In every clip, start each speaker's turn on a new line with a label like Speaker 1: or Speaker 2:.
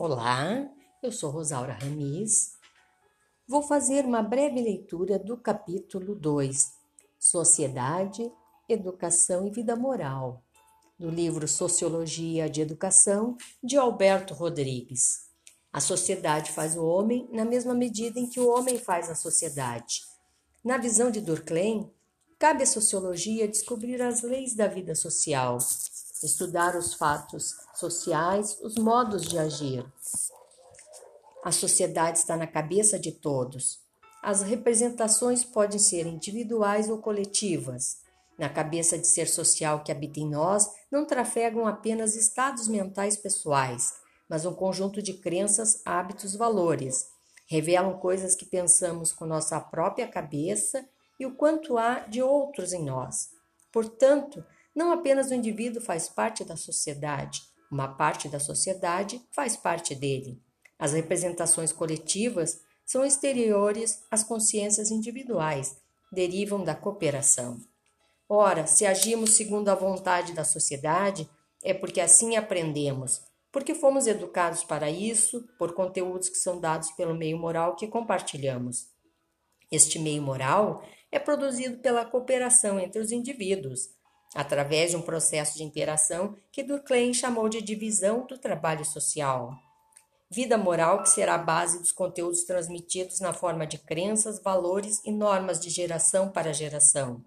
Speaker 1: Olá, eu sou Rosaura Ramiz. Vou fazer uma breve leitura do capítulo 2, Sociedade, Educação e Vida Moral, do livro Sociologia de Educação, de Alberto Rodrigues. A sociedade faz o homem na mesma medida em que o homem faz a sociedade. Na visão de Durkheim, cabe à sociologia descobrir as leis da vida social, estudar os fatos sociais, os modos de agir. A sociedade está na cabeça de todos. As representações podem ser individuais ou coletivas. Na cabeça de ser social que habita em nós, não trafegam apenas estados mentais pessoais, mas um conjunto de crenças, hábitos, valores. Revelam coisas que pensamos com nossa própria cabeça e o quanto há de outros em nós. Portanto, não apenas o indivíduo faz parte da sociedade, uma parte da sociedade faz parte dele. As representações coletivas são exteriores às consciências individuais, derivam da cooperação. Ora, se agimos segundo a vontade da sociedade, é porque assim aprendemos, porque fomos educados para isso, por conteúdos que são dados pelo meio moral que compartilhamos. Este meio moral é produzido pela cooperação entre os indivíduos, através de um processo de interação que Durkheim chamou de divisão do trabalho social. Vida moral que será a base dos conteúdos transmitidos na forma de crenças, valores e normas de geração para geração.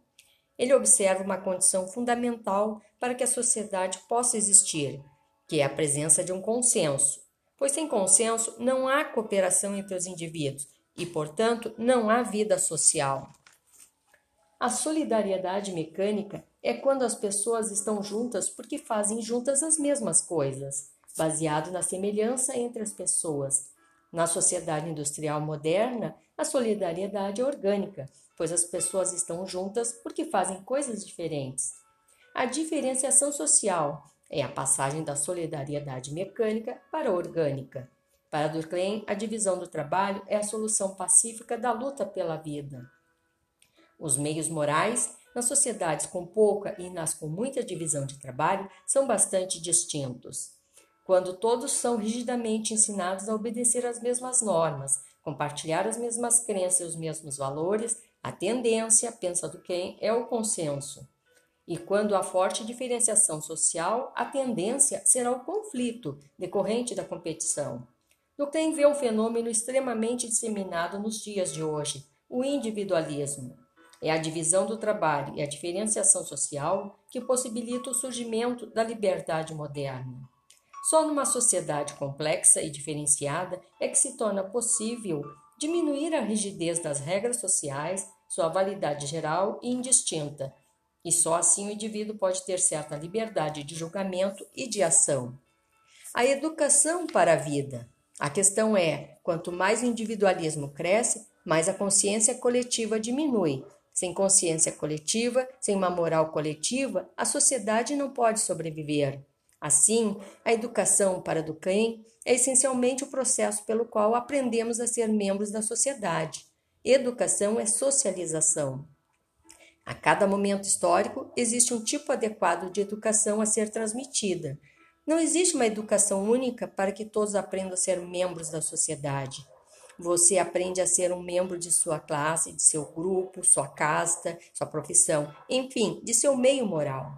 Speaker 1: Ele observa uma condição fundamental para que a sociedade possa existir, que é a presença de um consenso, pois sem consenso não há cooperação entre os indivíduos e, portanto, não há vida social. A solidariedade mecânica é quando as pessoas estão juntas porque fazem juntas as mesmas coisas, baseado na semelhança entre as pessoas. Na sociedade industrial moderna, a solidariedade é orgânica, pois as pessoas estão juntas porque fazem coisas diferentes. A diferenciação social é a passagem da solidariedade mecânica para a orgânica. Para Durkheim, a divisão do trabalho é a solução pacífica da luta pela vida. Os meios morais, nas sociedades com pouca e nas com muita divisão de trabalho, são bastante distintos. Quando todos são rigidamente ensinados a obedecer às mesmas normas, compartilhar as mesmas crenças e os mesmos valores, a tendência, pensa do quem, é o consenso. E quando há forte diferenciação social, a tendência será o conflito decorrente da competição. Durkheim vê um fenômeno extremamente disseminado nos dias de hoje, o individualismo. É a divisão do trabalho e a diferenciação social que possibilita o surgimento da liberdade moderna. Só numa sociedade complexa e diferenciada é que se torna possível diminuir a rigidez das regras sociais, sua validade geral e indistinta, e só assim o indivíduo pode ter certa liberdade de julgamento e de ação. A educação para a vida. A questão é: quanto mais o individualismo cresce, mais a consciência coletiva diminui, sem consciência coletiva, sem uma moral coletiva, a sociedade não pode sobreviver. Assim, a educação para Durkheim é essencialmente o processo pelo qual aprendemos a ser membros da sociedade. Educação é socialização. A cada momento histórico existe um tipo adequado de educação a ser transmitida. Não existe uma educação única para que todos aprendam a ser membros da sociedade. Você aprende a ser um membro de sua classe, de seu grupo, sua casta, sua profissão, enfim, de seu meio moral.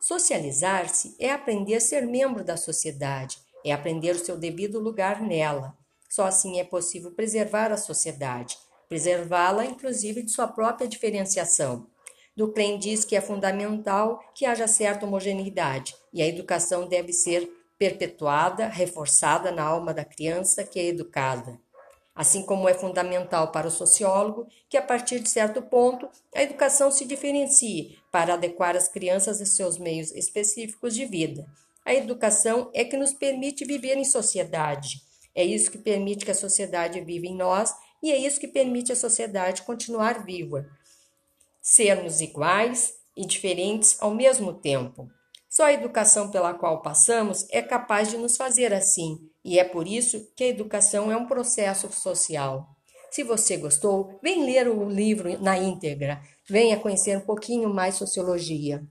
Speaker 1: Socializar-se é aprender a ser membro da sociedade, é aprender o seu devido lugar nela. Só assim é possível preservar a sociedade, preservá-la inclusive de sua própria diferenciação. Duclain diz que é fundamental que haja certa homogeneidade e a educação deve ser perpetuada, reforçada na alma da criança que é educada assim como é fundamental para o sociólogo que, a partir de certo ponto, a educação se diferencie para adequar as crianças a seus meios específicos de vida. A educação é que nos permite viver em sociedade. É isso que permite que a sociedade viva em nós e é isso que permite a sociedade continuar viva. Sermos iguais e diferentes ao mesmo tempo. Só a educação pela qual passamos é capaz de nos fazer assim, e é por isso que a educação é um processo social. Se você gostou, vem ler o livro na íntegra, venha conhecer um pouquinho mais sociologia.